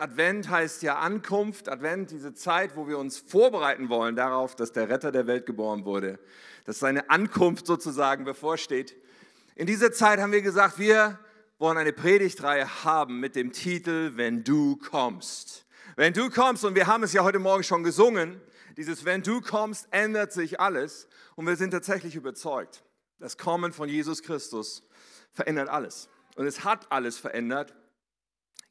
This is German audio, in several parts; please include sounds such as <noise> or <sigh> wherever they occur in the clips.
Advent heißt ja Ankunft, Advent, diese Zeit, wo wir uns vorbereiten wollen darauf, dass der Retter der Welt geboren wurde, dass seine Ankunft sozusagen bevorsteht. In dieser Zeit haben wir gesagt, wir wollen eine Predigtreihe haben mit dem Titel Wenn du kommst. Wenn du kommst, und wir haben es ja heute Morgen schon gesungen, dieses Wenn du kommst, ändert sich alles. Und wir sind tatsächlich überzeugt, das Kommen von Jesus Christus verändert alles. Und es hat alles verändert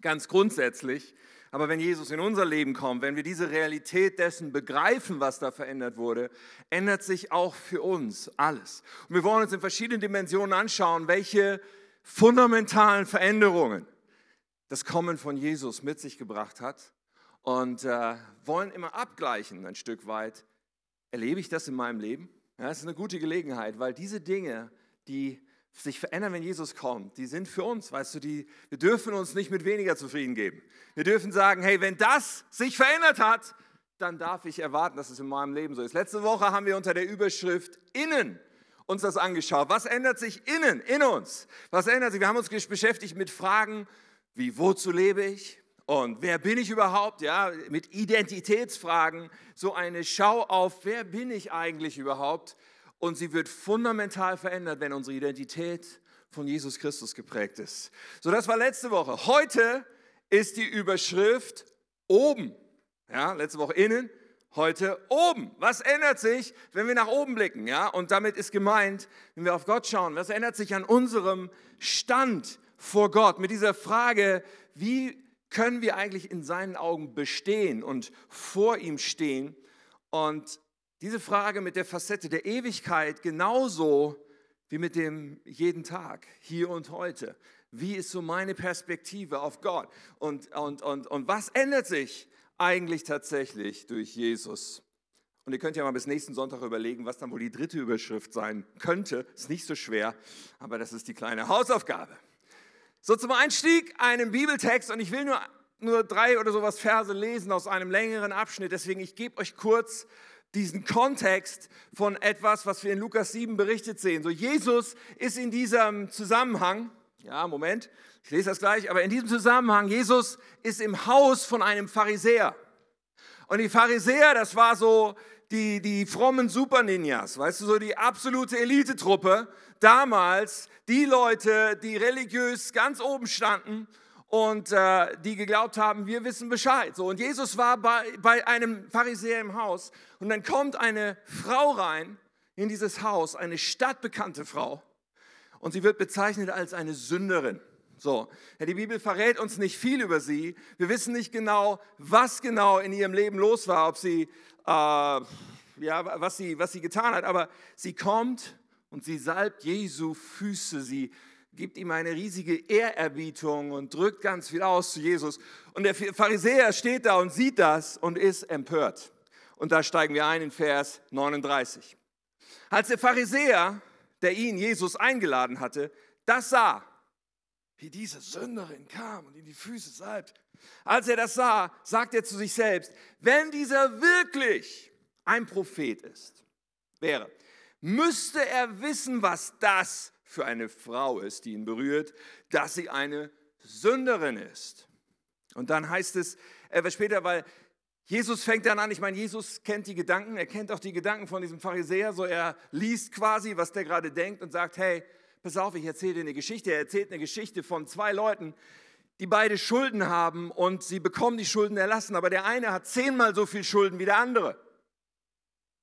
ganz grundsätzlich. Aber wenn Jesus in unser Leben kommt, wenn wir diese Realität dessen begreifen, was da verändert wurde, ändert sich auch für uns alles. Und wir wollen uns in verschiedenen Dimensionen anschauen, welche fundamentalen Veränderungen das Kommen von Jesus mit sich gebracht hat und äh, wollen immer abgleichen ein Stück weit. Erlebe ich das in meinem Leben? Ja, das ist eine gute Gelegenheit, weil diese Dinge, die sich verändern, wenn Jesus kommt, die sind für uns, weißt du, die, wir dürfen uns nicht mit weniger zufrieden geben. Wir dürfen sagen, hey, wenn das sich verändert hat, dann darf ich erwarten, dass es in meinem Leben so ist. Letzte Woche haben wir unter der Überschrift Innen uns das angeschaut. Was ändert sich innen, in uns? Was ändert sich? Wir haben uns beschäftigt mit Fragen wie, wozu lebe ich? Und wer bin ich überhaupt? Ja, mit Identitätsfragen, so eine Schau auf, wer bin ich eigentlich überhaupt? Und sie wird fundamental verändert, wenn unsere Identität von Jesus Christus geprägt ist. So, das war letzte Woche. Heute ist die Überschrift oben. Ja, letzte Woche innen, heute oben. Was ändert sich, wenn wir nach oben blicken? Ja, und damit ist gemeint, wenn wir auf Gott schauen, was ändert sich an unserem Stand vor Gott mit dieser Frage, wie können wir eigentlich in seinen Augen bestehen und vor ihm stehen? Und diese Frage mit der Facette der Ewigkeit genauso wie mit dem jeden Tag, hier und heute. Wie ist so meine Perspektive auf Gott? Und, und, und, und was ändert sich eigentlich tatsächlich durch Jesus? Und ihr könnt ja mal bis nächsten Sonntag überlegen, was dann wohl die dritte Überschrift sein könnte. Ist nicht so schwer, aber das ist die kleine Hausaufgabe. So zum Einstieg einen Bibeltext und ich will nur, nur drei oder sowas Verse lesen aus einem längeren Abschnitt. Deswegen, ich gebe euch kurz diesen Kontext von etwas, was wir in Lukas 7 berichtet sehen. So Jesus ist in diesem Zusammenhang, ja, Moment, ich lese das gleich, aber in diesem Zusammenhang, Jesus ist im Haus von einem Pharisäer. Und die Pharisäer, das war so die, die frommen Super-Ninjas, weißt du, so die absolute Elitetruppe damals, die Leute, die religiös ganz oben standen und äh, die geglaubt haben, wir wissen Bescheid. So, und Jesus war bei, bei einem Pharisäer im Haus und dann kommt eine Frau rein in dieses Haus, eine stadtbekannte Frau und sie wird bezeichnet als eine Sünderin. So, ja, die Bibel verrät uns nicht viel über sie. Wir wissen nicht genau, was genau in ihrem Leben los war, ob sie, äh, ja, was sie, was sie getan hat. Aber sie kommt und sie salbt Jesu Füße. Sie gibt ihm eine riesige Ehrerbietung und drückt ganz viel aus zu Jesus. Und der Pharisäer steht da und sieht das und ist empört. Und da steigen wir ein in Vers 39. Als der Pharisäer, der ihn, Jesus, eingeladen hatte, das sah, wie diese Sünderin kam und ihm die Füße salbt, als er das sah, sagt er zu sich selbst, wenn dieser wirklich ein Prophet ist, wäre, müsste er wissen, was das für eine Frau ist, die ihn berührt, dass sie eine Sünderin ist. Und dann heißt es etwas später, weil Jesus fängt dann an, ich meine, Jesus kennt die Gedanken, er kennt auch die Gedanken von diesem Pharisäer, so er liest quasi, was der gerade denkt und sagt, hey, pass auf, ich erzähle dir eine Geschichte. Er erzählt eine Geschichte von zwei Leuten, die beide Schulden haben und sie bekommen die Schulden erlassen, aber der eine hat zehnmal so viel Schulden wie der andere.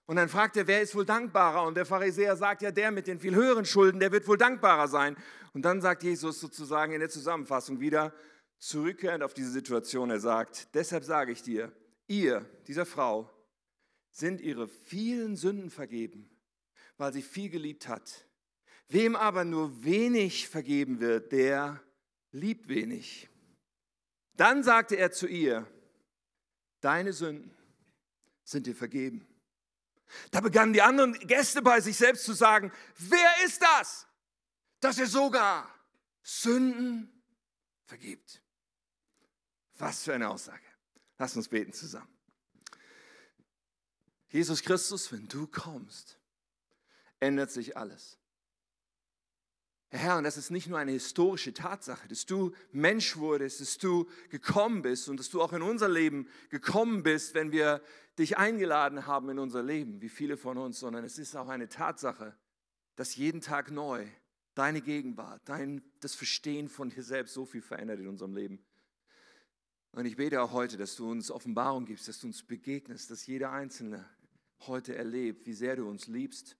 Und dann fragt er, wer ist wohl dankbarer? Und der Pharisäer sagt, ja, der mit den viel höheren Schulden, der wird wohl dankbarer sein. Und dann sagt Jesus sozusagen in der Zusammenfassung wieder, zurückkehrend auf diese Situation, er sagt, deshalb sage ich dir, ihr, dieser Frau, sind ihre vielen Sünden vergeben, weil sie viel geliebt hat. Wem aber nur wenig vergeben wird, der liebt wenig. Dann sagte er zu ihr, deine Sünden sind dir vergeben. Da begannen die anderen Gäste bei sich selbst zu sagen, wer ist das, dass er sogar Sünden vergibt? Was für eine Aussage. Lass uns beten zusammen. Jesus Christus, wenn du kommst, ändert sich alles. Herr, und das ist nicht nur eine historische Tatsache, dass du Mensch wurdest, dass du gekommen bist und dass du auch in unser Leben gekommen bist, wenn wir dich eingeladen haben in unser Leben, wie viele von uns, sondern es ist auch eine Tatsache, dass jeden Tag neu deine Gegenwart, dein, das Verstehen von dir selbst so viel verändert in unserem Leben. Und ich bete auch heute, dass du uns Offenbarung gibst, dass du uns begegnest, dass jeder Einzelne heute erlebt, wie sehr du uns liebst,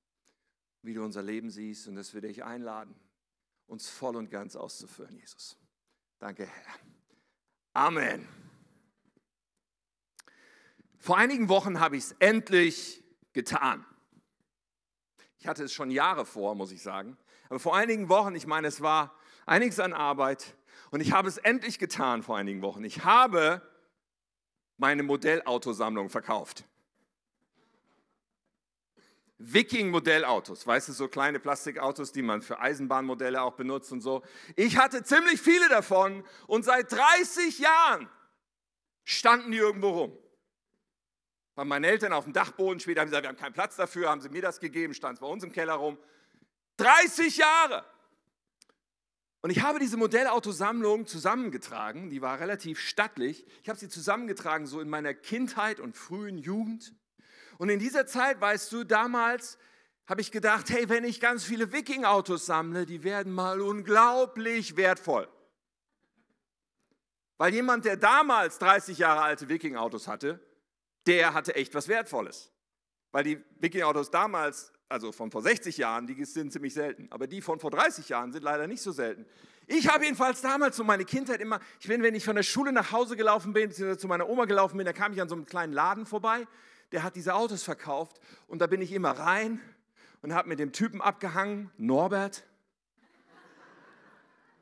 wie du unser Leben siehst und dass wir dich einladen, uns voll und ganz auszuführen, Jesus. Danke, Herr. Amen. Vor einigen Wochen habe ich es endlich getan. Ich hatte es schon Jahre vor, muss ich sagen. Aber vor einigen Wochen, ich meine, es war einiges an Arbeit und ich habe es endlich getan vor einigen Wochen. Ich habe meine Modellautosammlung verkauft. Viking-Modellautos, weißt du, so kleine Plastikautos, die man für Eisenbahnmodelle auch benutzt und so. Ich hatte ziemlich viele davon und seit 30 Jahren standen die irgendwo rum. Bei meinen Eltern auf dem Dachboden, später haben sie gesagt, wir haben keinen Platz dafür, haben sie mir das gegeben, stand es bei uns im Keller rum. 30 Jahre! Und ich habe diese Modellautosammlung zusammengetragen, die war relativ stattlich. Ich habe sie zusammengetragen so in meiner Kindheit und frühen Jugend. Und in dieser Zeit, weißt du, damals habe ich gedacht, hey, wenn ich ganz viele Viking-Autos sammle, die werden mal unglaublich wertvoll. Weil jemand, der damals 30 Jahre alte Viking-Autos hatte, der hatte echt was Wertvolles. Weil die Viking-Autos damals, also von vor 60 Jahren, die sind ziemlich selten. Aber die von vor 30 Jahren sind leider nicht so selten. Ich habe jedenfalls damals so meine Kindheit immer, ich bin, wenn ich von der Schule nach Hause gelaufen bin, beziehungsweise zu meiner Oma gelaufen bin, da kam ich an so einem kleinen Laden vorbei der hat diese Autos verkauft und da bin ich immer rein und habe mit dem Typen abgehangen, Norbert.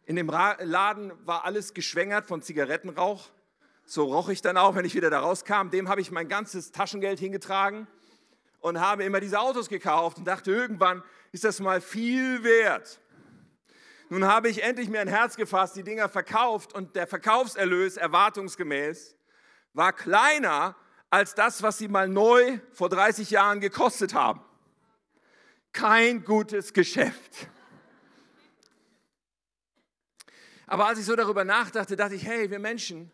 In dem Laden war alles geschwängert von Zigarettenrauch. So roch ich dann auch, wenn ich wieder da rauskam. Dem habe ich mein ganzes Taschengeld hingetragen und habe immer diese Autos gekauft und dachte, irgendwann ist das mal viel wert. Nun habe ich endlich mir ein Herz gefasst, die Dinger verkauft und der Verkaufserlös erwartungsgemäß war kleiner als das, was sie mal neu vor 30 Jahren gekostet haben. Kein gutes Geschäft. Aber als ich so darüber nachdachte, dachte ich, hey, wir Menschen,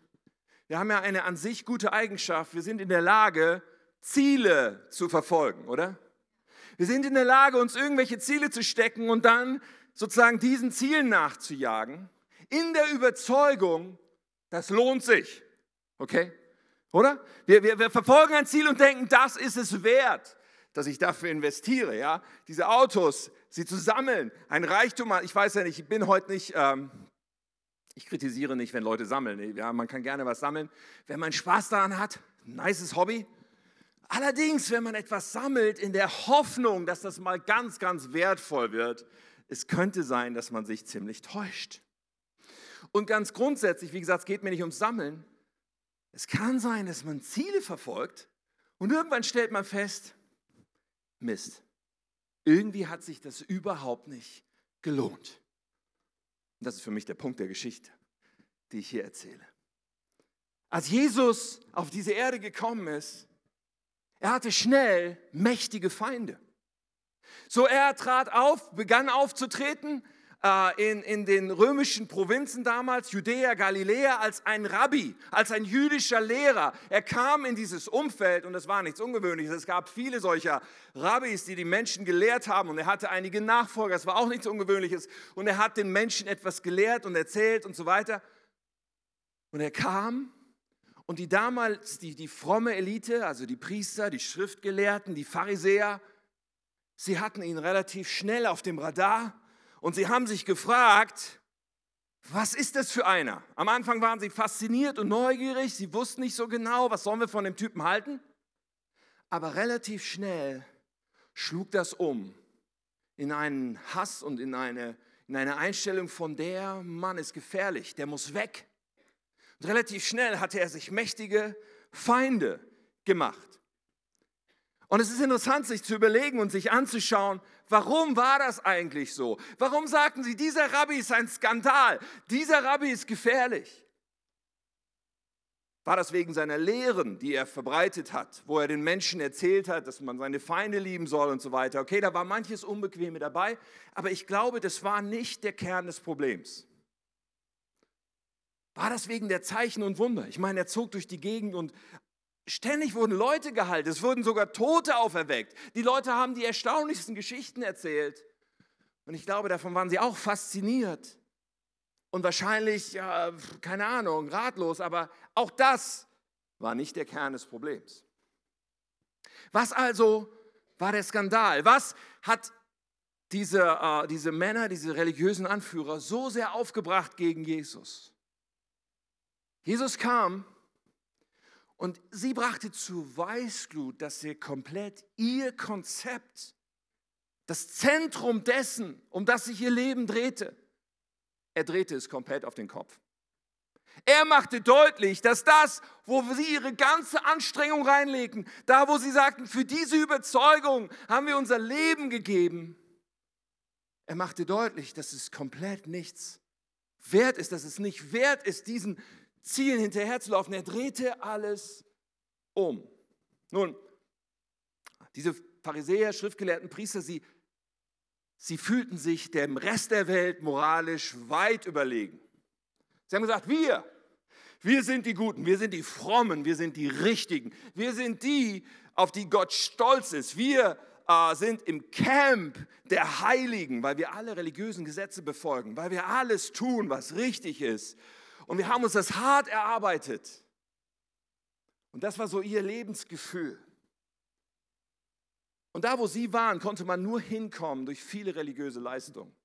wir haben ja eine an sich gute Eigenschaft. Wir sind in der Lage, Ziele zu verfolgen, oder? Wir sind in der Lage, uns irgendwelche Ziele zu stecken und dann sozusagen diesen Zielen nachzujagen, in der Überzeugung, das lohnt sich. Okay? Oder? Wir, wir, wir verfolgen ein Ziel und denken, das ist es wert, dass ich dafür investiere. Ja? Diese Autos, sie zu sammeln, ein Reichtum. Ich weiß ja nicht, ich bin heute nicht, ähm, ich kritisiere nicht, wenn Leute sammeln. Ja, man kann gerne was sammeln. Wenn man Spaß daran hat, nices Hobby. Allerdings, wenn man etwas sammelt in der Hoffnung, dass das mal ganz, ganz wertvoll wird, es könnte sein, dass man sich ziemlich täuscht. Und ganz grundsätzlich, wie gesagt, es geht mir nicht ums Sammeln, es kann sein, dass man Ziele verfolgt und irgendwann stellt man fest, Mist, irgendwie hat sich das überhaupt nicht gelohnt. Das ist für mich der Punkt der Geschichte, die ich hier erzähle. Als Jesus auf diese Erde gekommen ist, er hatte schnell mächtige Feinde. So er trat auf, begann aufzutreten äh, in, in den römischen Provinzen damals, Judäa, Galiläa, als ein Rabbi, als ein jüdischer Lehrer. Er kam in dieses Umfeld und das war nichts Ungewöhnliches. Es gab viele solcher Rabbis, die die Menschen gelehrt haben und er hatte einige Nachfolger. Es war auch nichts Ungewöhnliches und er hat den Menschen etwas gelehrt und erzählt und so weiter. Und er kam und die damals, die, die fromme Elite, also die Priester, die Schriftgelehrten, die Pharisäer, sie hatten ihn relativ schnell auf dem Radar und sie haben sich gefragt, was ist das für einer? Am Anfang waren sie fasziniert und neugierig, sie wussten nicht so genau, was sollen wir von dem Typen halten. Aber relativ schnell schlug das um in einen Hass und in eine, in eine Einstellung von der Mann ist gefährlich, der muss weg. Und relativ schnell hatte er sich mächtige Feinde gemacht. Und es ist interessant, sich zu überlegen und sich anzuschauen, warum war das eigentlich so? Warum sagten sie, dieser Rabbi ist ein Skandal, dieser Rabbi ist gefährlich? War das wegen seiner Lehren, die er verbreitet hat, wo er den Menschen erzählt hat, dass man seine Feinde lieben soll und so weiter? Okay, da war manches Unbequeme dabei, aber ich glaube, das war nicht der Kern des Problems. War das wegen der Zeichen und Wunder? Ich meine, er zog durch die Gegend und ständig wurden Leute gehalten, es wurden sogar Tote auferweckt. Die Leute haben die erstaunlichsten Geschichten erzählt. Und ich glaube, davon waren sie auch fasziniert. Und wahrscheinlich, ja, keine Ahnung, ratlos, aber auch das war nicht der Kern des Problems. Was also war der Skandal? Was hat diese, äh, diese Männer, diese religiösen Anführer so sehr aufgebracht gegen Jesus? Jesus kam und sie brachte zu Weißglut, dass sie komplett ihr Konzept, das Zentrum dessen, um das sich ihr Leben drehte, er drehte es komplett auf den Kopf. Er machte deutlich, dass das, wo sie ihre ganze Anstrengung reinlegten, da wo sie sagten, für diese Überzeugung haben wir unser Leben gegeben, er machte deutlich, dass es komplett nichts wert ist, dass es nicht wert ist, diesen Zielen hinterherzulaufen. Er drehte alles um. Nun, diese Pharisäer, Schriftgelehrten, Priester, sie, sie fühlten sich dem Rest der Welt moralisch weit überlegen. Sie haben gesagt, wir, wir sind die Guten, wir sind die Frommen, wir sind die Richtigen, wir sind die, auf die Gott stolz ist. Wir äh, sind im Camp der Heiligen, weil wir alle religiösen Gesetze befolgen, weil wir alles tun, was richtig ist. Und wir haben uns das hart erarbeitet. Und das war so ihr Lebensgefühl. Und da, wo sie waren, konnte man nur hinkommen durch viele religiöse Leistungen.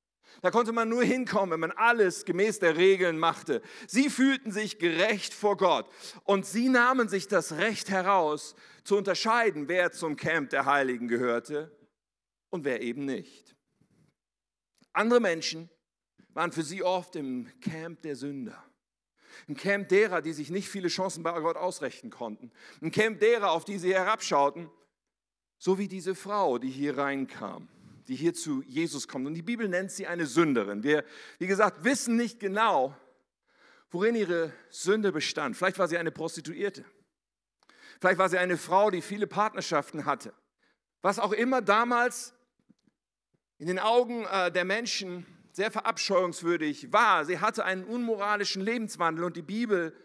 Da konnte man nur hinkommen, wenn man alles gemäß der Regeln machte. Sie fühlten sich gerecht vor Gott und sie nahmen sich das Recht heraus, zu unterscheiden, wer zum Camp der Heiligen gehörte und wer eben nicht. Andere Menschen waren für sie oft im Camp der Sünder. Ein Camp derer, die sich nicht viele Chancen bei Gott ausrechnen konnten. Ein Camp derer, auf die sie herabschauten. So wie diese Frau, die hier reinkam, die hier zu Jesus kommt. Und die Bibel nennt sie eine Sünderin. Wir, wie gesagt, wissen nicht genau, worin ihre Sünde bestand. Vielleicht war sie eine Prostituierte. Vielleicht war sie eine Frau, die viele Partnerschaften hatte. Was auch immer damals in den Augen äh, der Menschen sehr verabscheuungswürdig war. Sie hatte einen unmoralischen Lebenswandel und die Bibel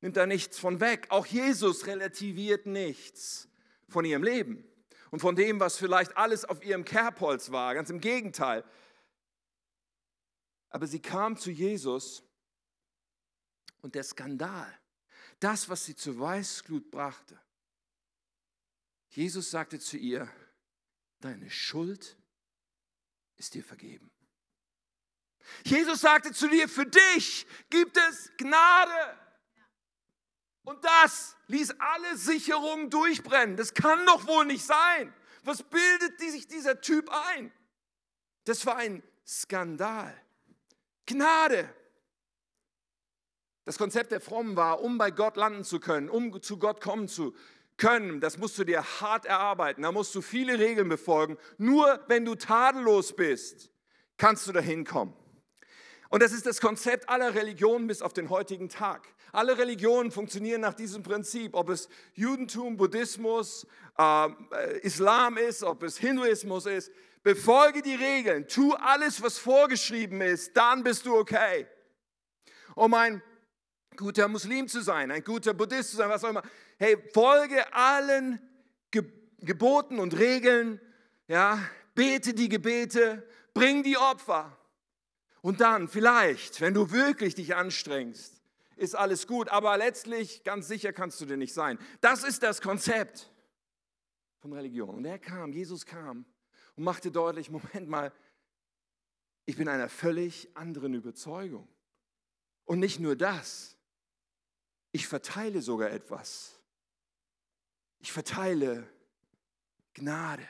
nimmt da nichts von weg. Auch Jesus relativiert nichts von ihrem Leben und von dem, was vielleicht alles auf ihrem Kerbholz war. Ganz im Gegenteil. Aber sie kam zu Jesus und der Skandal, das, was sie zur Weißglut brachte. Jesus sagte zu ihr, deine Schuld ist dir vergeben. Jesus sagte zu dir, für dich gibt es Gnade. Und das ließ alle Sicherungen durchbrennen. Das kann doch wohl nicht sein. Was bildet sich dieser Typ ein? Das war ein Skandal. Gnade. Das Konzept der Frommen war, um bei Gott landen zu können, um zu Gott kommen zu können, das musst du dir hart erarbeiten. Da musst du viele Regeln befolgen. Nur wenn du tadellos bist, kannst du dahin kommen. Und das ist das Konzept aller Religionen bis auf den heutigen Tag. Alle Religionen funktionieren nach diesem Prinzip, ob es Judentum, Buddhismus, äh, Islam ist, ob es Hinduismus ist. Befolge die Regeln, tu alles, was vorgeschrieben ist, dann bist du okay. Um ein guter Muslim zu sein, ein guter Buddhist zu sein, was auch immer. Hey, folge allen Ge Geboten und Regeln, ja, bete die Gebete, bring die Opfer. Und dann vielleicht, wenn du wirklich dich anstrengst, ist alles gut, aber letztlich ganz sicher kannst du dir nicht sein. Das ist das Konzept von Religion. Und er kam, Jesus kam und machte deutlich, Moment mal, ich bin einer völlig anderen Überzeugung. Und nicht nur das, ich verteile sogar etwas. Ich verteile Gnade.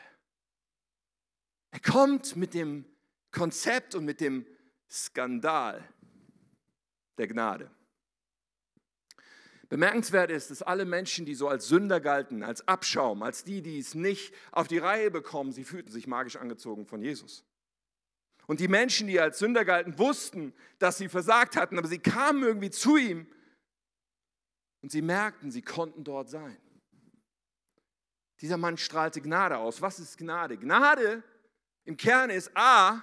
Er kommt mit dem Konzept und mit dem Skandal der Gnade. Bemerkenswert ist, dass alle Menschen, die so als Sünder galten, als Abschaum, als die, die es nicht auf die Reihe bekommen, sie fühlten sich magisch angezogen von Jesus. Und die Menschen, die als Sünder galten, wussten, dass sie versagt hatten, aber sie kamen irgendwie zu ihm Und sie merkten, sie konnten dort sein. Dieser Mann strahlte Gnade aus. Was ist Gnade? Gnade im Kern ist A,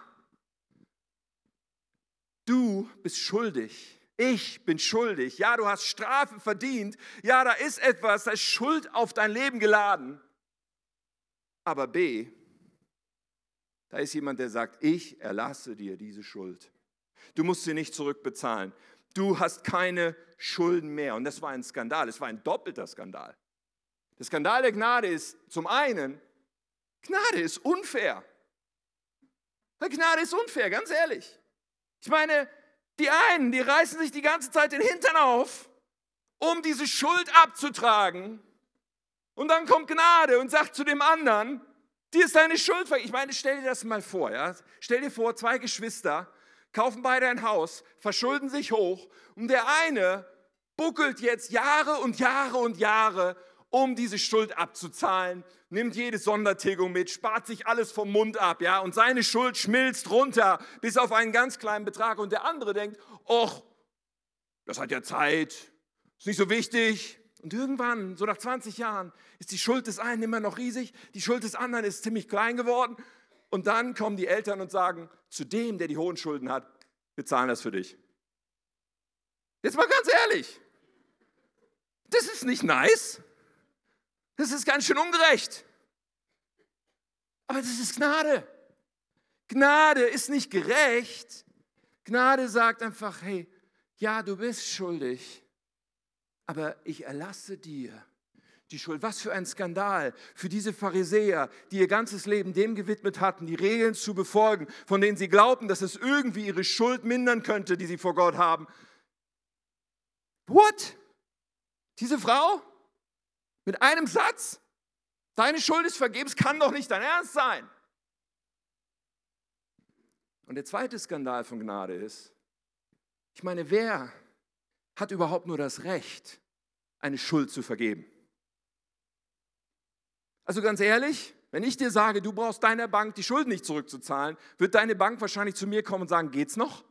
du bist schuldig. Ich bin schuldig. Ja, du hast Strafe verdient. Ja, da ist etwas, da ist Schuld auf dein Leben geladen. Aber B, da ist jemand, der sagt, ich erlasse dir diese Schuld. Du musst sie nicht zurückbezahlen. Du hast keine Schulden mehr. Und das war ein Skandal. Es war ein doppelter Skandal. Der Skandal der Gnade ist zum einen, Gnade ist unfair. Gnade ist unfair, ganz ehrlich. Ich meine, die einen, die reißen sich die ganze Zeit den Hintern auf, um diese Schuld abzutragen. Und dann kommt Gnade und sagt zu dem anderen, dir ist deine Schuld vergeben. Ich meine, stell dir das mal vor. Ja? Stell dir vor, zwei Geschwister kaufen beide ein Haus, verschulden sich hoch und der eine buckelt jetzt Jahre und Jahre und Jahre, um diese Schuld abzuzahlen, nimmt jede Sondertilgung mit, spart sich alles vom Mund ab, ja, und seine Schuld schmilzt runter bis auf einen ganz kleinen Betrag und der andere denkt, ach, das hat ja Zeit, ist nicht so wichtig, und irgendwann, so nach 20 Jahren, ist die Schuld des einen immer noch riesig, die Schuld des anderen ist ziemlich klein geworden. Und dann kommen die Eltern und sagen, zu dem, der die hohen Schulden hat, wir zahlen das für dich. Jetzt mal ganz ehrlich, das ist nicht nice. Das ist ganz schön ungerecht. Aber das ist Gnade. Gnade ist nicht gerecht. Gnade sagt einfach, hey, ja, du bist schuldig, aber ich erlasse dir die Schuld. Was für ein Skandal für diese Pharisäer, die ihr ganzes Leben dem gewidmet hatten, die Regeln zu befolgen, von denen sie glaubten, dass es irgendwie ihre Schuld mindern könnte, die sie vor Gott haben. What? Diese Frau? Mit einem Satz? Deine Schuld ist vergebens, kann doch nicht dein Ernst sein. Und der zweite Skandal von Gnade ist, ich meine, wer hat überhaupt nur das Recht, eine Schuld zu vergeben? Also ganz ehrlich, wenn ich dir sage, du brauchst deiner Bank die Schulden nicht zurückzuzahlen, wird deine Bank wahrscheinlich zu mir kommen und sagen, geht's noch?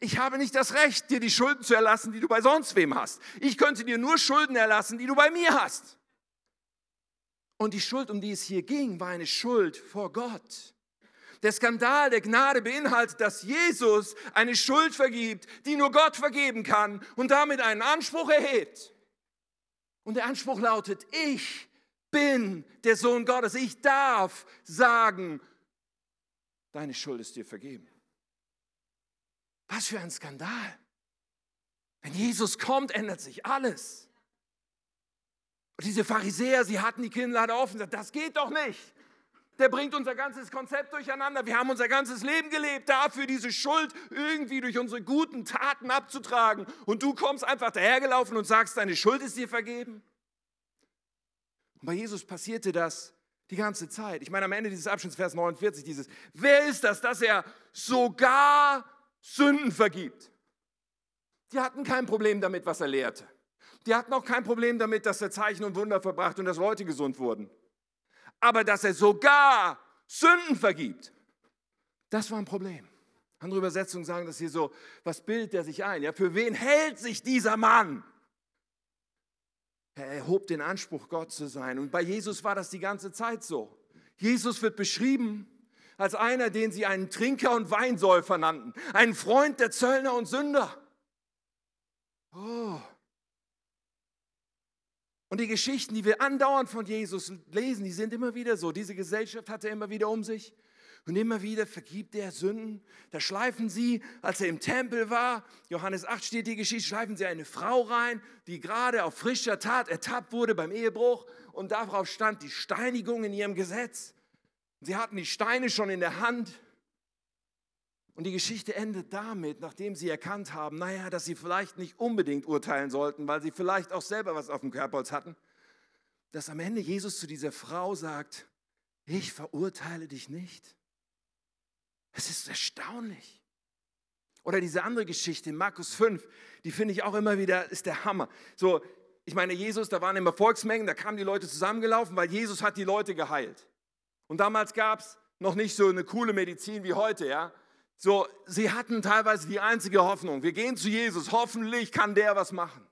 Ich habe nicht das Recht, dir die Schulden zu erlassen, die du bei sonst wem hast. Ich könnte dir nur Schulden erlassen, die du bei mir hast. Und die Schuld, um die es hier ging, war eine Schuld vor Gott. Der Skandal der Gnade beinhaltet, dass Jesus eine Schuld vergibt, die nur Gott vergeben kann und damit einen Anspruch erhebt. Und der Anspruch lautet, ich bin der Sohn Gottes. Ich darf sagen, deine Schuld ist dir vergeben. Was für ein Skandal. Wenn Jesus kommt, ändert sich alles. Und diese Pharisäer, sie hatten die Kinnlade offen, gesagt, das geht doch nicht der bringt unser ganzes Konzept durcheinander. Wir haben unser ganzes Leben gelebt, dafür diese Schuld irgendwie durch unsere guten Taten abzutragen. Und du kommst einfach dahergelaufen und sagst, deine Schuld ist dir vergeben. Und bei Jesus passierte das die ganze Zeit. Ich meine, am Ende dieses Abschnitts, Vers 49, dieses, wer ist das, dass er sogar Sünden vergibt? Die hatten kein Problem damit, was er lehrte. Die hatten auch kein Problem damit, dass er Zeichen und Wunder verbracht und dass Leute gesund wurden aber dass er sogar Sünden vergibt, das war ein Problem. Andere Übersetzungen sagen das hier so, was bildet er sich ein? Ja, für wen hält sich dieser Mann? Er erhob den Anspruch, Gott zu sein. Und bei Jesus war das die ganze Zeit so. Jesus wird beschrieben als einer, den sie einen Trinker und Weinsäufer nannten, einen Freund der Zöllner und Sünder. Oh, und die Geschichten, die wir andauernd von Jesus lesen, die sind immer wieder so. Diese Gesellschaft hat er immer wieder um sich. Und immer wieder vergibt er Sünden. Da schleifen sie, als er im Tempel war, Johannes 8 steht die Geschichte, schleifen sie eine Frau rein, die gerade auf frischer Tat ertappt wurde beim Ehebruch. Und darauf stand die Steinigung in ihrem Gesetz. Sie hatten die Steine schon in der Hand. Und die Geschichte endet damit, nachdem sie erkannt haben, naja, dass sie vielleicht nicht unbedingt urteilen sollten, weil sie vielleicht auch selber was auf dem Kerbholz hatten, dass am Ende Jesus zu dieser Frau sagt, ich verurteile dich nicht. Es ist erstaunlich. Oder diese andere Geschichte in Markus 5, die finde ich auch immer wieder, ist der Hammer. So, ich meine, Jesus, da waren immer Volksmengen, da kamen die Leute zusammengelaufen, weil Jesus hat die Leute geheilt. Und damals gab es noch nicht so eine coole Medizin wie heute, ja So, sie hatten teilweise die einzige Hoffnung. Wir gehen zu Jesus, hoffentlich kann der was machen.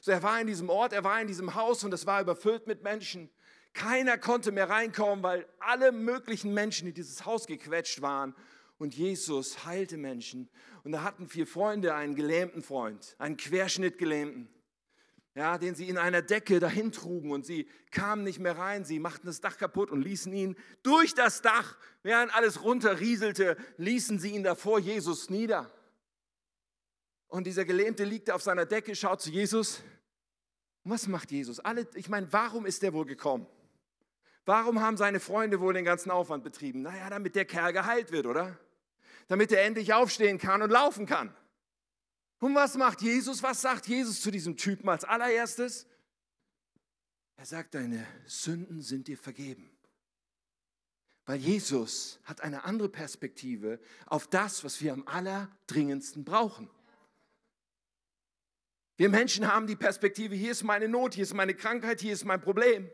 So, er war in diesem Ort, er war in diesem Haus und es war überfüllt mit Menschen. Keiner konnte mehr reinkommen, weil alle möglichen Menschen in dieses Haus gequetscht waren. Und Jesus heilte Menschen. Und da hatten vier Freunde einen gelähmten Freund, einen Querschnittgelähmten ja, den sie in einer Decke dahin trugen und sie kamen nicht mehr rein, sie machten das Dach kaputt und ließen ihn durch das Dach, während alles runterrieselte, ließen sie ihn davor Jesus nieder. Und dieser Gelähmte liegt auf seiner Decke, schaut zu Jesus. Und was macht Jesus? Alle, ich meine, warum ist der wohl gekommen? Warum haben seine Freunde wohl den ganzen Aufwand betrieben? Naja, damit der Kerl geheilt wird, oder? Damit er endlich aufstehen kann und laufen kann. Und was macht Jesus? Was sagt Jesus zu diesem Typen als allererstes? Er sagt, deine Sünden sind dir vergeben. Weil Jesus hat eine andere Perspektive auf das, was wir am allerdringendsten brauchen. Wir Menschen haben die Perspektive, hier ist meine Not, hier ist meine Krankheit, hier ist mein Problem.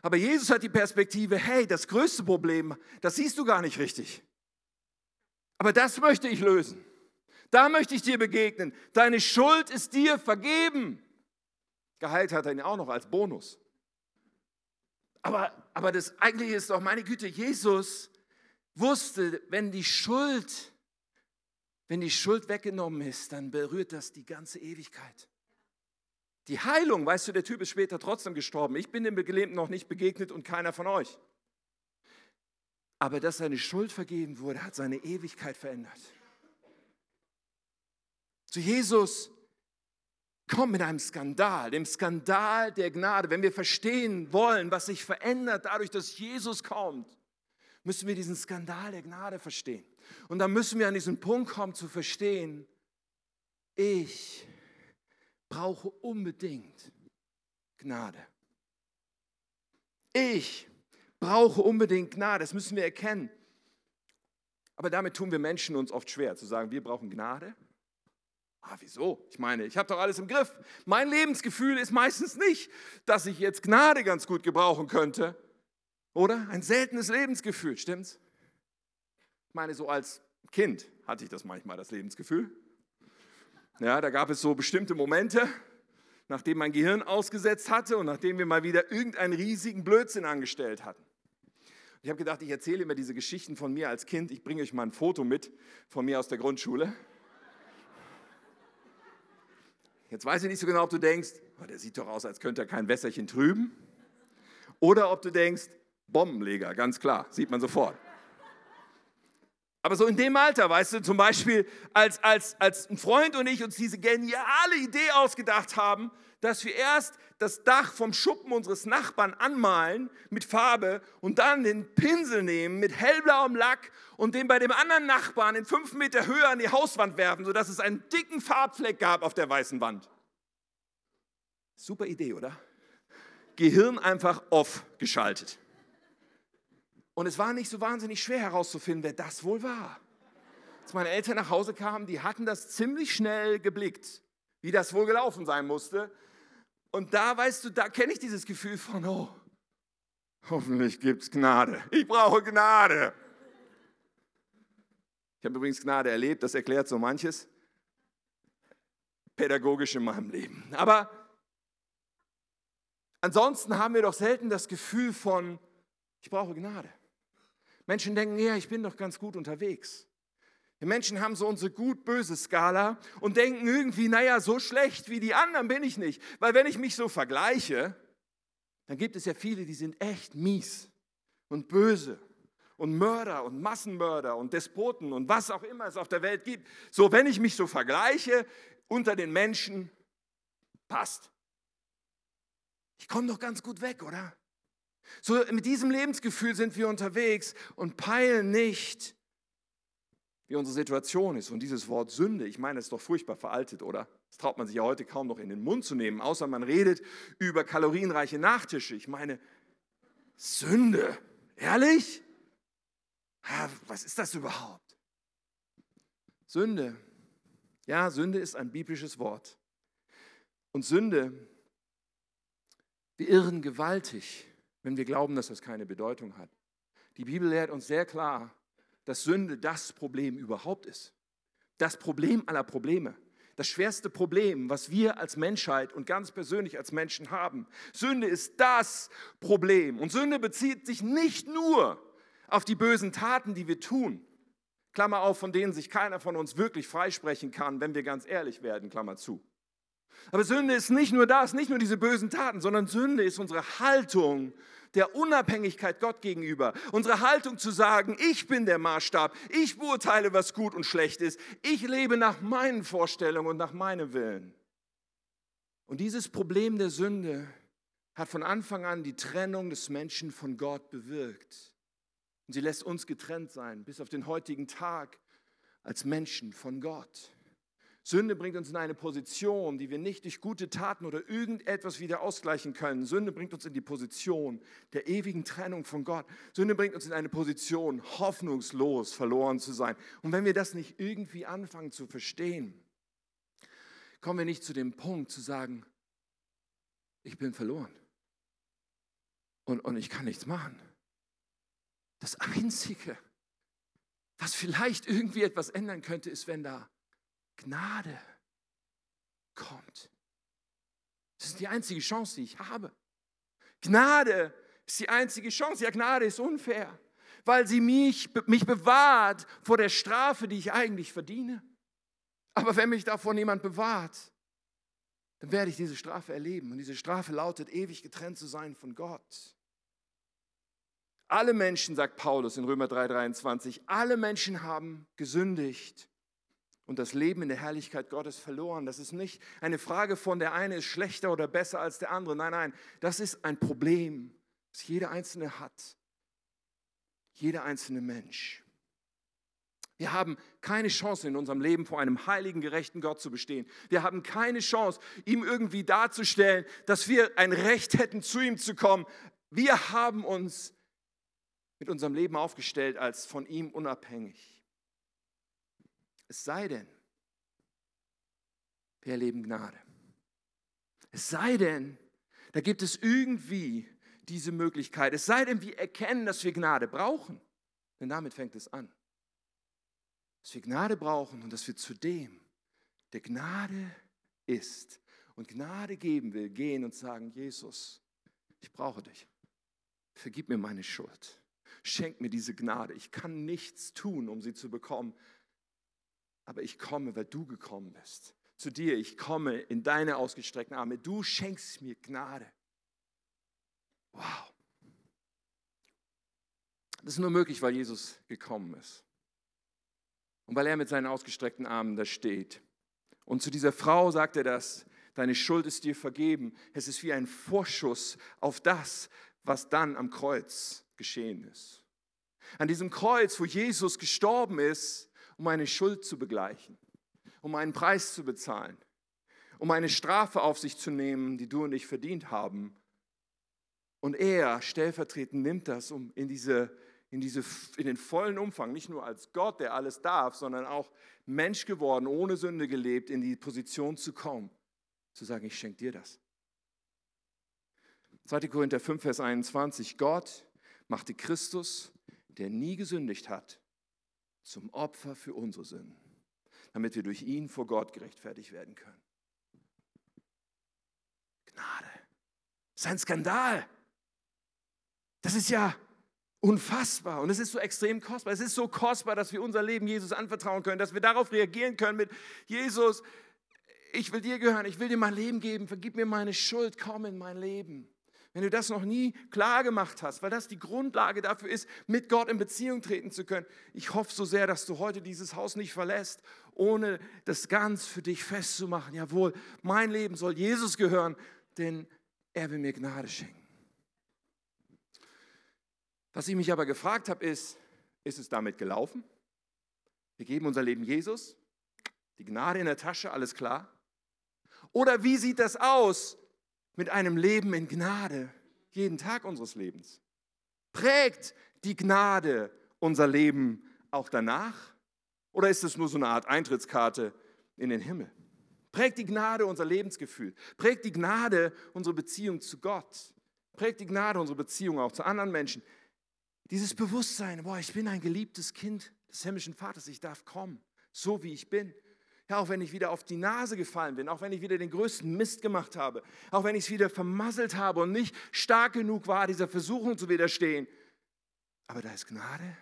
Aber Jesus hat die Perspektive, hey, das größte Problem, das siehst du gar nicht richtig. Aber das möchte ich lösen. Da möchte ich dir begegnen. Deine Schuld ist dir vergeben. Geheilt hat er ihn auch noch als Bonus. Aber, aber das eigentliche ist doch, meine Güte, Jesus wusste, wenn die Schuld, wenn die Schuld weggenommen ist, dann berührt das die ganze Ewigkeit. Die Heilung, weißt du, der Typ ist später trotzdem gestorben. Ich bin dem Gelähmten noch nicht begegnet und keiner von euch. Aber dass seine Schuld vergeben wurde, hat seine Ewigkeit verändert. Zu Jesus kommt mit einem Skandal, dem Skandal der Gnade. Wenn wir verstehen wollen, was sich verändert dadurch, dass Jesus kommt, müssen wir diesen Skandal der Gnade verstehen. Und dann müssen wir an diesen Punkt kommen zu verstehen, ich brauche unbedingt Gnade. Ich brauche unbedingt Gnade, das müssen wir erkennen. Aber damit tun wir Menschen uns oft schwer, zu sagen, wir brauchen Gnade Ah, wieso? Ich meine, ich habe doch alles im Griff. Mein Lebensgefühl ist meistens nicht, dass ich jetzt Gnade ganz gut gebrauchen könnte. Oder? Ein seltenes Lebensgefühl, stimmt's? Ich meine, so als Kind hatte ich das manchmal, das Lebensgefühl. Ja, da gab es so bestimmte Momente, nachdem mein Gehirn ausgesetzt hatte und nachdem wir mal wieder irgendeinen riesigen Blödsinn angestellt hatten. Ich habe gedacht, ich erzähle immer diese Geschichten von mir als Kind. Ich bringe euch mal ein Foto mit von mir aus der Grundschule. Jetzt weiß ich nicht so genau, ob du denkst, oh, der sieht doch aus, als könnte er kein Wässerchen trüben. Oder ob du denkst, Bombenleger, ganz klar, sieht man sofort. Aber so in dem Alter, weißt du, zum Beispiel, als, als, als ein Freund und ich uns diese geniale Idee ausgedacht haben, dass wir erst das Dach vom Schuppen unseres Nachbarn anmalen mit Farbe und dann den Pinsel nehmen mit hellblauem Lack und den bei dem anderen Nachbarn in fünf Meter Höhe an die Hauswand werfen, sodass es einen dicken Farbfleck gab auf der weißen Wand. Super Idee, oder? Gehirn einfach off geschaltet. Und es war nicht so wahnsinnig schwer herauszufinden, wer das wohl war. Als meine Eltern nach Hause kamen, die hatten das ziemlich schnell geblickt, wie das wohl gelaufen sein musste. Und da, weißt du, da kenne ich dieses Gefühl von, oh, hoffentlich gibt es Gnade. Ich brauche Gnade. Ich habe übrigens Gnade erlebt, das erklärt so manches pädagogisch in meinem Leben. Aber ansonsten haben wir doch selten das Gefühl von, ich brauche Gnade. Menschen denken, ja, ich bin doch ganz gut unterwegs. Die Menschen haben so unsere gut-böse Skala und denken irgendwie, naja, so schlecht wie die anderen bin ich nicht. Weil wenn ich mich so vergleiche, dann gibt es ja viele, die sind echt mies und böse und Mörder und Massenmörder und Despoten und was auch immer es auf der Welt gibt. So, wenn ich mich so vergleiche unter den Menschen, passt. Ich komme doch ganz gut weg, oder? So mit diesem Lebensgefühl sind wir unterwegs und peilen nicht, wie unsere Situation ist. Und dieses Wort Sünde, ich meine, es ist doch furchtbar veraltet, oder? Das traut man sich ja heute kaum noch in den Mund zu nehmen, außer man redet über kalorienreiche Nachtische. Ich meine, Sünde, ehrlich? Was ist das überhaupt? Sünde, ja, Sünde ist ein biblisches Wort. Und Sünde, wir irren gewaltig, wenn wir glauben, dass das keine Bedeutung hat. Die Bibel lehrt uns sehr klar, dass Sünde das Problem überhaupt ist. Das Problem aller Probleme. Das schwerste Problem, was wir als Menschheit und ganz persönlich als Menschen haben. Sünde ist das Problem. Und Sünde bezieht sich nicht nur auf die bösen Taten, die wir tun. Klammer auf, von denen sich keiner von uns wirklich freisprechen kann, wenn wir ganz ehrlich werden, Klammer zu. Aber Sünde ist nicht nur das, nicht nur diese bösen Taten, sondern Sünde ist unsere Haltung der Unabhängigkeit Gott gegenüber. Unsere Haltung zu sagen, ich bin der Maßstab, ich beurteile, was gut und schlecht ist, ich lebe nach meinen Vorstellungen und nach meinem Willen. Und dieses Problem der Sünde hat von Anfang an die Trennung des Menschen von Gott bewirkt. Und sie lässt uns getrennt sein, bis auf den heutigen Tag als Menschen von Gott. Sünde bringt uns in eine Position, die wir nicht durch gute Taten oder irgendetwas wieder ausgleichen können. Sünde bringt uns in die Position der ewigen Trennung von Gott. Sünde bringt uns in eine Position, hoffnungslos verloren zu sein. Und wenn wir das nicht irgendwie anfangen zu verstehen, kommen wir nicht zu dem Punkt zu sagen, ich bin verloren und, und ich kann nichts machen. Das Einzige, was vielleicht irgendwie etwas ändern könnte, ist, wenn da Gnade kommt. Das ist die einzige Chance, die ich habe. Gnade ist die einzige Chance. Ja, Gnade ist unfair, weil sie mich, mich bewahrt vor der Strafe, die ich eigentlich verdiene. Aber wenn mich davor niemand bewahrt, dann werde ich diese Strafe erleben. Und diese Strafe lautet, ewig getrennt zu sein von Gott. Alle Menschen, sagt Paulus in Römer 3:23, alle Menschen haben gesündigt und das Leben in der Herrlichkeit Gottes verloren. Das ist nicht eine Frage von, der eine ist schlechter oder besser als der andere. Nein, nein, das ist ein Problem, das jeder Einzelne hat. Jeder einzelne Mensch. Wir haben keine Chance in unserem Leben vor einem heiligen, gerechten Gott zu bestehen. Wir haben keine Chance, ihm irgendwie darzustellen, dass wir ein Recht hätten, zu ihm zu kommen. Wir haben uns mit unserem Leben aufgestellt als von ihm unabhängig. Es sei denn, wir erleben Gnade. Es sei denn, da gibt es irgendwie diese Möglichkeit. Es sei denn, wir erkennen, dass wir Gnade brauchen. Denn damit fängt es an. Dass wir Gnade brauchen und dass wir zu dem, der Gnade ist und Gnade geben will, gehen und sagen, Jesus, ich brauche dich. Vergib mir meine Schuld. Schenk mir diese Gnade. Ich kann nichts tun, um sie zu bekommen, aber ich komme, weil du gekommen bist. Zu dir, ich komme in deine ausgestreckten Arme. Du schenkst mir Gnade. Wow. Das ist nur möglich, weil Jesus gekommen ist. Und weil er mit seinen ausgestreckten Armen da steht. Und zu dieser Frau sagt er das, deine Schuld ist dir vergeben. Es ist wie ein Vorschuss auf das, was dann am Kreuz geschehen ist. An diesem Kreuz, wo Jesus gestorben ist, um eine Schuld zu begleichen, um einen Preis zu bezahlen, um eine Strafe auf sich zu nehmen, die du und ich verdient haben. Und er stellvertretend nimmt das, um in, diese, in, diese, in den vollen Umfang, nicht nur als Gott, der alles darf, sondern auch Mensch geworden, ohne Sünde gelebt, in die Position zu kommen, zu sagen, ich schenke dir das. 2. Korinther 5, Vers 21, Gott machte Christus, der nie gesündigt hat, zum Opfer für unsere Sünden, damit wir durch ihn vor Gott gerechtfertigt werden können. Gnade. Das ist ein Skandal. Das ist ja unfassbar und es ist so extrem kostbar. Es ist so kostbar, dass wir unser Leben Jesus anvertrauen können, dass wir darauf reagieren können mit Jesus, ich will dir gehören, ich will dir mein Leben geben, vergib mir meine Schuld, komm in mein Leben. Wenn du das noch nie klar gemacht hast, weil das die Grundlage dafür ist, mit Gott in Beziehung treten zu können. Ich hoffe so sehr, dass du heute dieses Haus nicht verlässt, ohne das ganz für dich festzumachen. Jawohl, mein Leben soll Jesus gehören, denn er will mir Gnade schenken. Was ich mich aber gefragt habe, ist, ist es damit gelaufen? Wir geben unser Leben Jesus, die Gnade in der Tasche, alles klar? Oder wie sieht das aus, mit einem Leben in Gnade jeden Tag unseres Lebens? Prägt die Gnade unser Leben auch danach? Oder ist es nur so eine Art Eintrittskarte in den Himmel? Prägt die Gnade unser Lebensgefühl? Prägt die Gnade unsere Beziehung zu Gott? Prägt die Gnade unsere Beziehung auch zu anderen Menschen? Dieses Bewusstsein, boah, ich bin ein geliebtes Kind des himmlischen Vaters. Ich darf kommen, so wie ich bin. Ja, auch wenn ich wieder auf die Nase gefallen bin, auch wenn ich wieder den größten Mist gemacht habe, auch wenn ich es wieder vermasselt habe und nicht stark genug war, dieser Versuchung zu widerstehen. Aber da ist Gnade.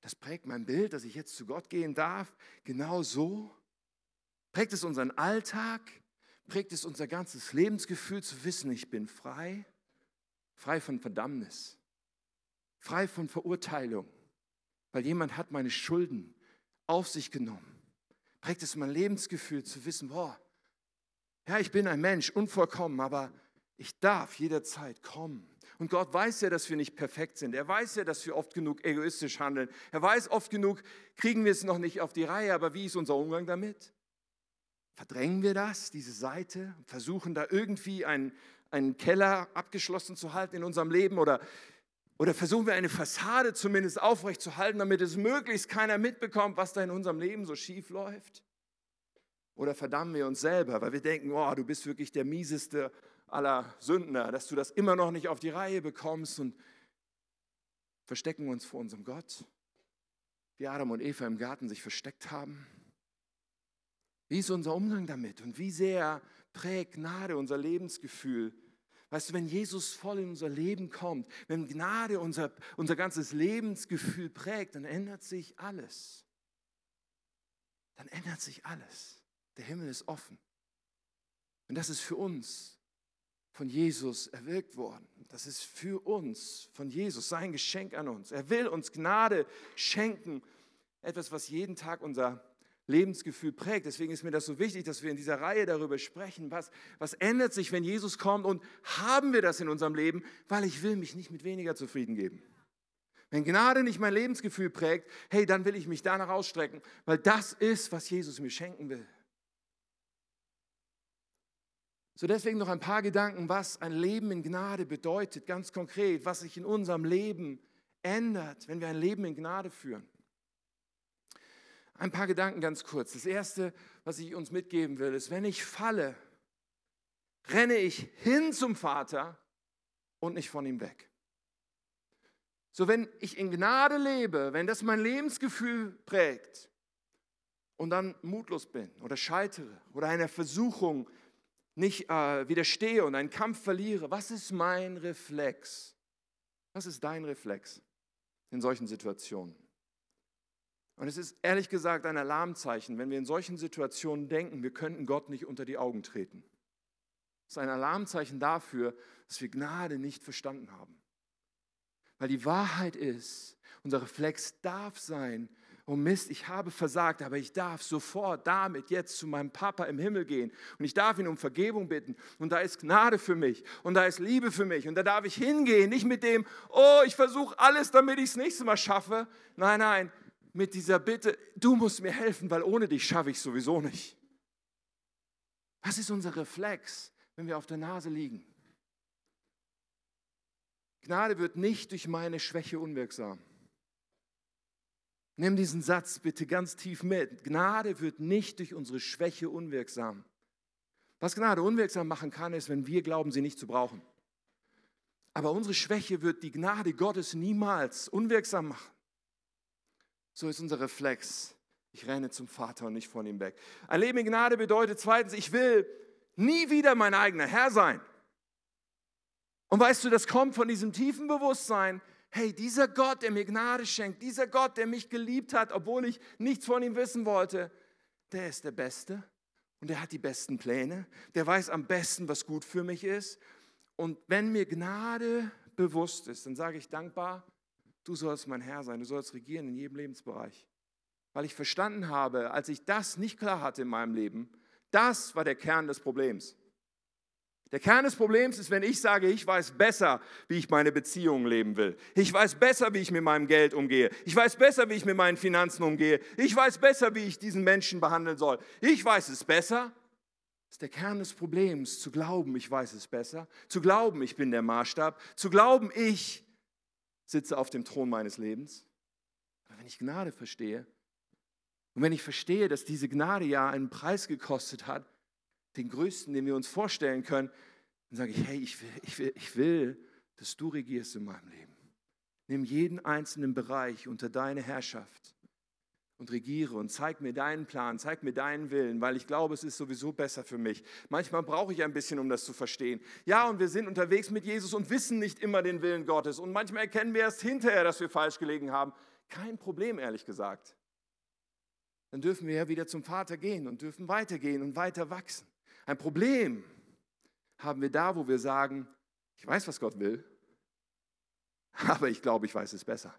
Das prägt mein Bild, dass ich jetzt zu Gott gehen darf. Genau so. Prägt es unseren Alltag, prägt es unser ganzes Lebensgefühl zu wissen, ich bin frei, frei von Verdammnis, frei von Verurteilung, weil jemand hat meine Schulden auf sich genommen prägt es mein Lebensgefühl zu wissen, boah, ja, ich bin ein Mensch, unvollkommen, aber ich darf jederzeit kommen. Und Gott weiß ja, dass wir nicht perfekt sind. Er weiß ja, dass wir oft genug egoistisch handeln. Er weiß oft genug, kriegen wir es noch nicht auf die Reihe, aber wie ist unser Umgang damit? Verdrängen wir das, diese Seite, versuchen da irgendwie einen, einen Keller abgeschlossen zu halten in unserem Leben oder oder versuchen wir eine Fassade zumindest aufrechtzuerhalten, damit es möglichst keiner mitbekommt, was da in unserem Leben so schief läuft? Oder verdammen wir uns selber, weil wir denken, oh, du bist wirklich der mieseste aller Sündner, dass du das immer noch nicht auf die Reihe bekommst und verstecken uns vor unserem Gott, wie Adam und Eva im Garten sich versteckt haben? Wie ist unser Umgang damit und wie sehr prägt Gnade unser Lebensgefühl? Weißt du, wenn Jesus voll in unser Leben kommt, wenn Gnade unser, unser ganzes Lebensgefühl prägt, dann ändert sich alles. Dann ändert sich alles. Der Himmel ist offen. Und das ist für uns von Jesus erwirkt worden. Das ist für uns von Jesus sein Geschenk an uns. Er will uns Gnade schenken. Etwas, was jeden Tag unser Lebensgefühl prägt. Deswegen ist mir das so wichtig, dass wir in dieser Reihe darüber sprechen, was, was ändert sich, wenn Jesus kommt und haben wir das in unserem Leben, weil ich will mich nicht mit weniger zufrieden geben. Wenn Gnade nicht mein Lebensgefühl prägt, hey, dann will ich mich danach ausstrecken, weil das ist, was Jesus mir schenken will. So deswegen noch ein paar Gedanken, was ein Leben in Gnade bedeutet, ganz konkret, was sich in unserem Leben ändert, wenn wir ein Leben in Gnade führen. Ein paar Gedanken ganz kurz. Das Erste, was ich uns mitgeben will, ist, wenn ich falle, renne ich hin zum Vater und nicht von ihm weg. So, wenn ich in Gnade lebe, wenn das mein Lebensgefühl prägt und dann mutlos bin oder scheitere oder einer Versuchung nicht äh, widerstehe und einen Kampf verliere, was ist mein Reflex? Was ist dein Reflex in solchen Situationen? Und es ist ehrlich gesagt ein Alarmzeichen, wenn wir in solchen Situationen denken, wir könnten Gott nicht unter die Augen treten. Es ist ein Alarmzeichen dafür, dass wir Gnade nicht verstanden haben. Weil die Wahrheit ist, unser Reflex darf sein, oh Mist, ich habe versagt, aber ich darf sofort damit jetzt zu meinem Papa im Himmel gehen und ich darf ihn um Vergebung bitten und da ist Gnade für mich und da ist Liebe für mich und da darf ich hingehen, nicht mit dem, oh, ich versuche alles, damit ich es nächste Mal schaffe. Nein, nein, mit dieser Bitte, du musst mir helfen, weil ohne dich schaffe ich es sowieso nicht. Was ist unser Reflex, wenn wir auf der Nase liegen? Gnade wird nicht durch meine Schwäche unwirksam. Nimm diesen Satz bitte ganz tief mit. Gnade wird nicht durch unsere Schwäche unwirksam. Was Gnade unwirksam machen kann, ist, wenn wir glauben, sie nicht zu brauchen. Aber unsere Schwäche wird die Gnade Gottes niemals unwirksam machen. So ist unser Reflex. Ich renne zum Vater und nicht von ihm weg. Ein Leben in Gnade bedeutet zweitens, ich will nie wieder mein eigener Herr sein. Und weißt du, das kommt von diesem tiefen Bewusstsein, hey, dieser Gott, der mir Gnade schenkt, dieser Gott, der mich geliebt hat, obwohl ich nichts von ihm wissen wollte, der ist der Beste und der hat die besten Pläne, der weiß am besten, was gut für mich ist. Und wenn mir Gnade bewusst ist, dann sage ich dankbar, du sollst mein Herr sein, du sollst regieren in jedem Lebensbereich. Weil ich verstanden habe, als ich das nicht klar hatte in meinem Leben, das war der Kern des Problems. Der Kern des Problems ist, wenn ich sage, ich weiß besser, wie ich meine Beziehungen leben will. Ich weiß besser, wie ich mit meinem Geld umgehe. Ich weiß besser, wie ich mit meinen Finanzen umgehe. Ich weiß besser, wie ich diesen Menschen behandeln soll. Ich weiß es besser. Das ist der Kern des Problems, zu glauben, ich weiß es besser. Zu glauben, ich bin der Maßstab. Zu glauben, ich sitze auf dem Thron meines Lebens. Aber wenn ich Gnade verstehe und wenn ich verstehe, dass diese Gnade ja einen Preis gekostet hat, den größten, den wir uns vorstellen können, dann sage ich, hey, ich will, ich will, ich will dass du regierst in meinem Leben. Nimm jeden einzelnen Bereich unter deine Herrschaft und regiere und zeig mir deinen Plan, zeig mir deinen Willen, weil ich glaube, es ist sowieso besser für mich. Manchmal brauche ich ein bisschen, um das zu verstehen. Ja, und wir sind unterwegs mit Jesus und wissen nicht immer den Willen Gottes. Und manchmal erkennen wir erst hinterher, dass wir falsch gelegen haben. Kein Problem, ehrlich gesagt. Dann dürfen wir ja wieder zum Vater gehen und dürfen weitergehen und weiter wachsen. Ein Problem haben wir da, wo wir sagen, ich weiß, was Gott will, <laughs> aber ich glaube, ich weiß es besser.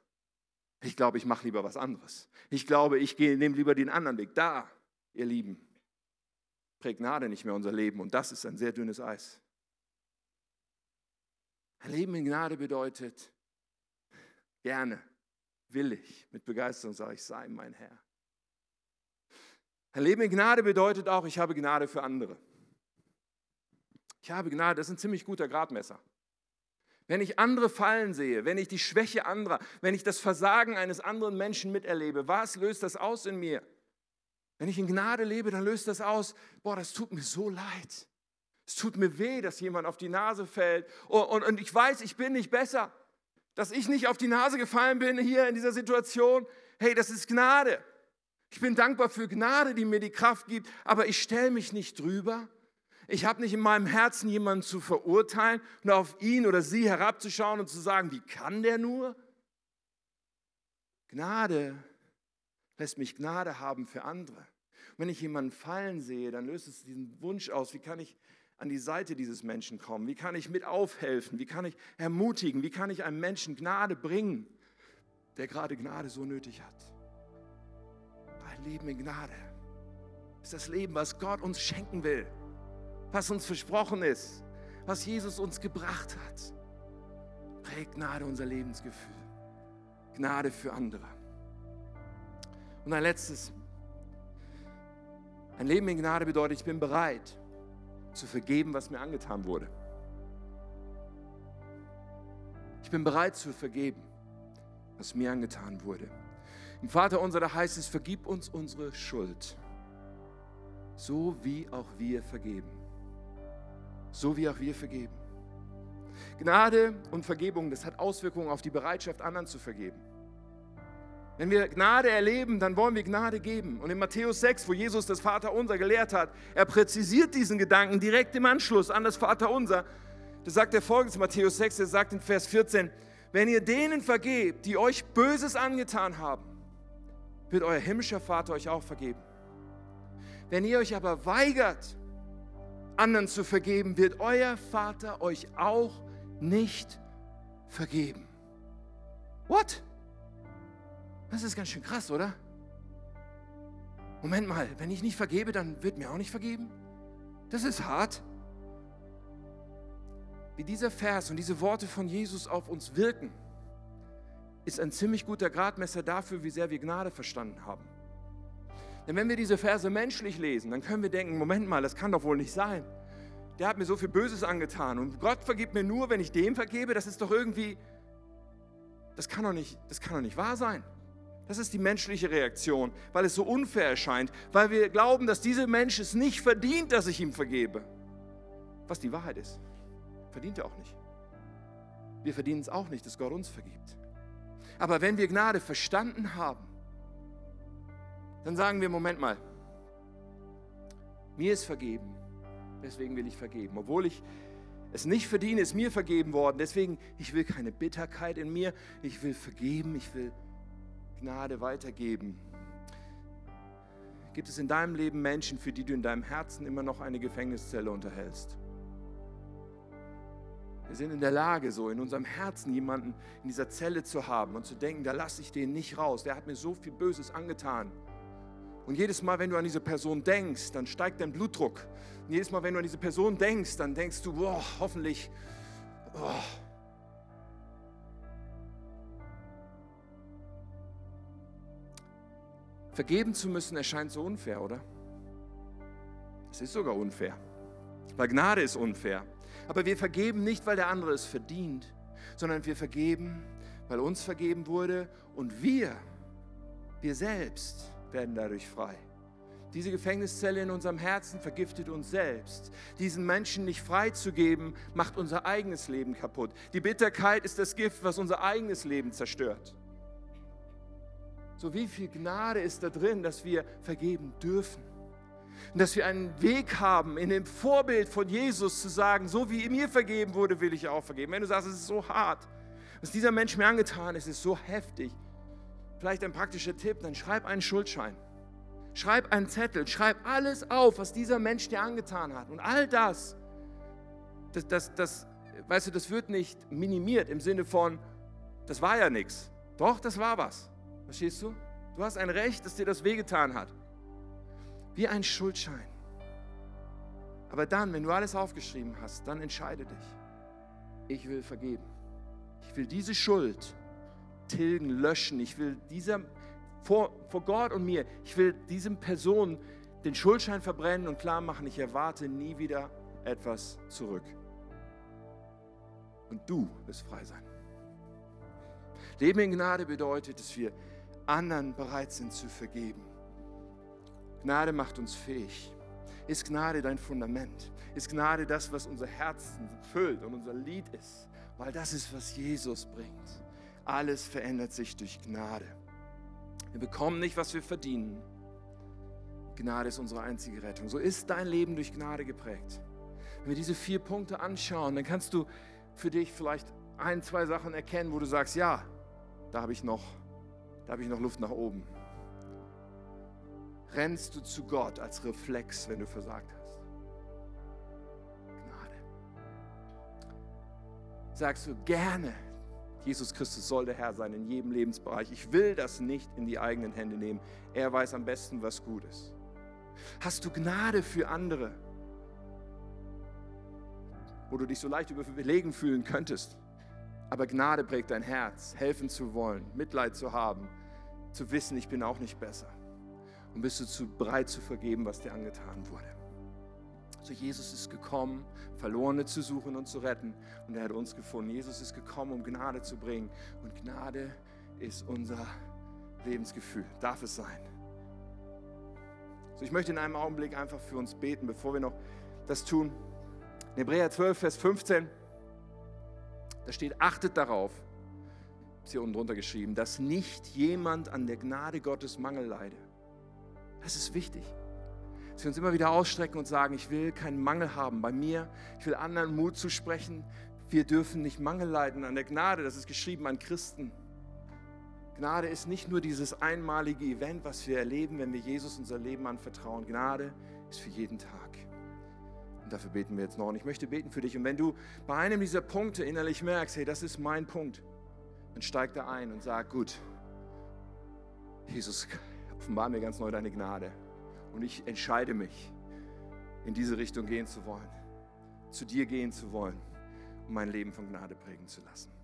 Ich glaube, ich mache lieber was anderes. Ich glaube, ich nehme lieber den anderen Weg. Da, ihr Lieben, prägt Gnade nicht mehr unser Leben und das ist ein sehr dünnes Eis. Ein Leben in Gnade bedeutet, gerne, willig, mit Begeisterung sage ich, sei mein Herr. Ein Leben in Gnade bedeutet auch, ich habe Gnade für andere. Ich habe Gnade, das ist ein ziemlich guter Gradmesser. Wenn ich andere fallen sehe, wenn ich die Schwäche anderer, wenn ich das Versagen eines anderen Menschen miterlebe, was löst das aus in mir? Wenn ich in Gnade lebe, dann löst das aus, boah, das tut mir so leid. Es tut mir weh, dass jemand auf die Nase fällt. Und, und, und ich weiß, ich bin nicht besser. Dass ich nicht auf die Nase gefallen bin hier in dieser Situation, hey, das ist Gnade. Ich bin dankbar für Gnade, die mir die Kraft gibt, aber ich stelle mich nicht drüber, ich habe nicht in meinem Herzen jemanden zu verurteilen und auf ihn oder sie herabzuschauen und zu sagen, wie kann der nur? Gnade lässt mich Gnade haben für andere. Und wenn ich jemanden fallen sehe, dann löst es diesen Wunsch aus, wie kann ich an die Seite dieses Menschen kommen? Wie kann ich mit aufhelfen? Wie kann ich ermutigen? Wie kann ich einem Menschen Gnade bringen, der gerade Gnade so nötig hat? Ein Leben in Gnade ist das Leben, was Gott uns schenken will was uns versprochen ist, was Jesus uns gebracht hat. Prägt Gnade unser Lebensgefühl. Gnade für andere. Und ein letztes. Ein Leben in Gnade bedeutet, ich bin bereit zu vergeben, was mir angetan wurde. Ich bin bereit zu vergeben, was mir angetan wurde. Im Vater unser, da heißt es, vergib uns unsere Schuld, so wie auch wir vergeben so wie auch wir vergeben. Gnade und Vergebung, das hat Auswirkungen auf die Bereitschaft, anderen zu vergeben. Wenn wir Gnade erleben, dann wollen wir Gnade geben. Und in Matthäus 6, wo Jesus das Vaterunser gelehrt hat, er präzisiert diesen Gedanken direkt im Anschluss an das Vaterunser. Da sagt er folgendes, Matthäus 6, er sagt in Vers 14, wenn ihr denen vergebt, die euch Böses angetan haben, wird euer himmlischer Vater euch auch vergeben. Wenn ihr euch aber weigert, anderen zu vergeben, wird euer Vater euch auch nicht vergeben. What? Das ist ganz schön krass, oder? Moment mal, wenn ich nicht vergebe, dann wird mir auch nicht vergeben? Das ist hart. Wie dieser Vers und diese Worte von Jesus auf uns wirken, ist ein ziemlich guter Gradmesser dafür, wie sehr wir Gnade verstanden haben. Denn wenn wir diese Verse menschlich lesen, dann können wir denken, Moment mal, das kann doch wohl nicht sein. Der hat mir so viel Böses angetan und Gott vergibt mir nur, wenn ich dem vergebe. Das ist doch irgendwie, das kann doch nicht, das kann doch nicht wahr sein. Das ist die menschliche Reaktion, weil es so unfair erscheint, weil wir glauben, dass dieser Mensch es nicht verdient, dass ich ihm vergebe. Was die Wahrheit ist, verdient er auch nicht. Wir verdienen es auch nicht, dass Gott uns vergibt. Aber wenn wir Gnade verstanden haben, dann sagen wir, Moment mal, mir ist vergeben, deswegen will ich vergeben. Obwohl ich es nicht verdiene, ist mir vergeben worden. Deswegen, ich will keine Bitterkeit in mir, ich will vergeben, ich will Gnade weitergeben. Gibt es in deinem Leben Menschen, für die du in deinem Herzen immer noch eine Gefängniszelle unterhältst? Wir sind in der Lage, so in unserem Herzen jemanden in dieser Zelle zu haben und zu denken, da lasse ich den nicht raus. Der hat mir so viel Böses angetan. Und jedes Mal, wenn du an diese Person denkst, dann steigt dein Blutdruck. Und jedes Mal, wenn du an diese Person denkst, dann denkst du, boah, hoffentlich. Boah. Vergeben zu müssen erscheint so unfair, oder? Es ist sogar unfair. Weil Gnade ist unfair. Aber wir vergeben nicht, weil der andere es verdient, sondern wir vergeben, weil uns vergeben wurde und wir, wir selbst, werden dadurch frei. Diese Gefängniszelle in unserem Herzen vergiftet uns selbst. Diesen Menschen nicht freizugeben, macht unser eigenes Leben kaputt. Die Bitterkeit ist das Gift, was unser eigenes Leben zerstört. So wie viel Gnade ist da drin, dass wir vergeben dürfen. Und dass wir einen Weg haben, in dem Vorbild von Jesus zu sagen, so wie mir vergeben wurde, will ich auch vergeben. Wenn du sagst, es ist so hart, was dieser Mensch mir angetan ist, ist so heftig. Vielleicht ein praktischer Tipp, dann schreib einen Schuldschein. Schreib einen Zettel, schreib alles auf, was dieser Mensch dir angetan hat. Und all das, das, das, das weißt du, das wird nicht minimiert im Sinne von, das war ja nichts. Doch, das war was. Verstehst du? Du hast ein Recht, dass dir das wehgetan hat. Wie ein Schuldschein. Aber dann, wenn du alles aufgeschrieben hast, dann entscheide dich. Ich will vergeben. Ich will diese Schuld tilgen, löschen. Ich will dieser, vor, vor Gott und mir, ich will diesem Person den Schuldschein verbrennen und klar machen, ich erwarte nie wieder etwas zurück. Und du wirst frei sein. Leben in Gnade bedeutet, dass wir anderen bereit sind zu vergeben. Gnade macht uns fähig. Ist Gnade dein Fundament? Ist Gnade das, was unser Herzen füllt und unser Lied ist? Weil das ist, was Jesus bringt. Alles verändert sich durch Gnade. Wir bekommen nicht, was wir verdienen. Gnade ist unsere einzige Rettung. So ist dein Leben durch Gnade geprägt. Wenn wir diese vier Punkte anschauen, dann kannst du für dich vielleicht ein, zwei Sachen erkennen, wo du sagst, ja, da habe ich noch da habe ich noch Luft nach oben. Rennst du zu Gott als Reflex, wenn du versagt hast? Gnade. Sagst du gerne, Jesus Christus soll der Herr sein in jedem Lebensbereich. Ich will das nicht in die eigenen Hände nehmen. Er weiß am besten, was gut ist. Hast du Gnade für andere, wo du dich so leicht überlegen fühlen könntest? Aber Gnade prägt dein Herz, helfen zu wollen, Mitleid zu haben, zu wissen, ich bin auch nicht besser. Und bist du zu bereit zu vergeben, was dir angetan wurde. So Jesus ist gekommen, Verlorene zu suchen und zu retten. Und er hat uns gefunden. Jesus ist gekommen, um Gnade zu bringen. Und Gnade ist unser Lebensgefühl. Darf es sein. So, ich möchte in einem Augenblick einfach für uns beten, bevor wir noch das tun. In Hebräer 12, Vers 15 da steht, achtet darauf, ist hier unten drunter geschrieben, dass nicht jemand an der Gnade Gottes Mangel leide. Das ist wichtig. Dass wir uns immer wieder ausstrecken und sagen, ich will keinen Mangel haben bei mir, ich will anderen Mut zu sprechen. Wir dürfen nicht Mangel leiden an der Gnade, das ist geschrieben an Christen. Gnade ist nicht nur dieses einmalige Event, was wir erleben, wenn wir Jesus unser Leben anvertrauen. Gnade ist für jeden Tag. Und dafür beten wir jetzt noch. Und ich möchte beten für dich. Und wenn du bei einem dieser Punkte innerlich merkst, hey, das ist mein Punkt, dann steig da ein und sag, gut, Jesus, offenbar mir ganz neu deine Gnade. Und ich entscheide mich, in diese Richtung gehen zu wollen, zu dir gehen zu wollen, um mein Leben von Gnade prägen zu lassen.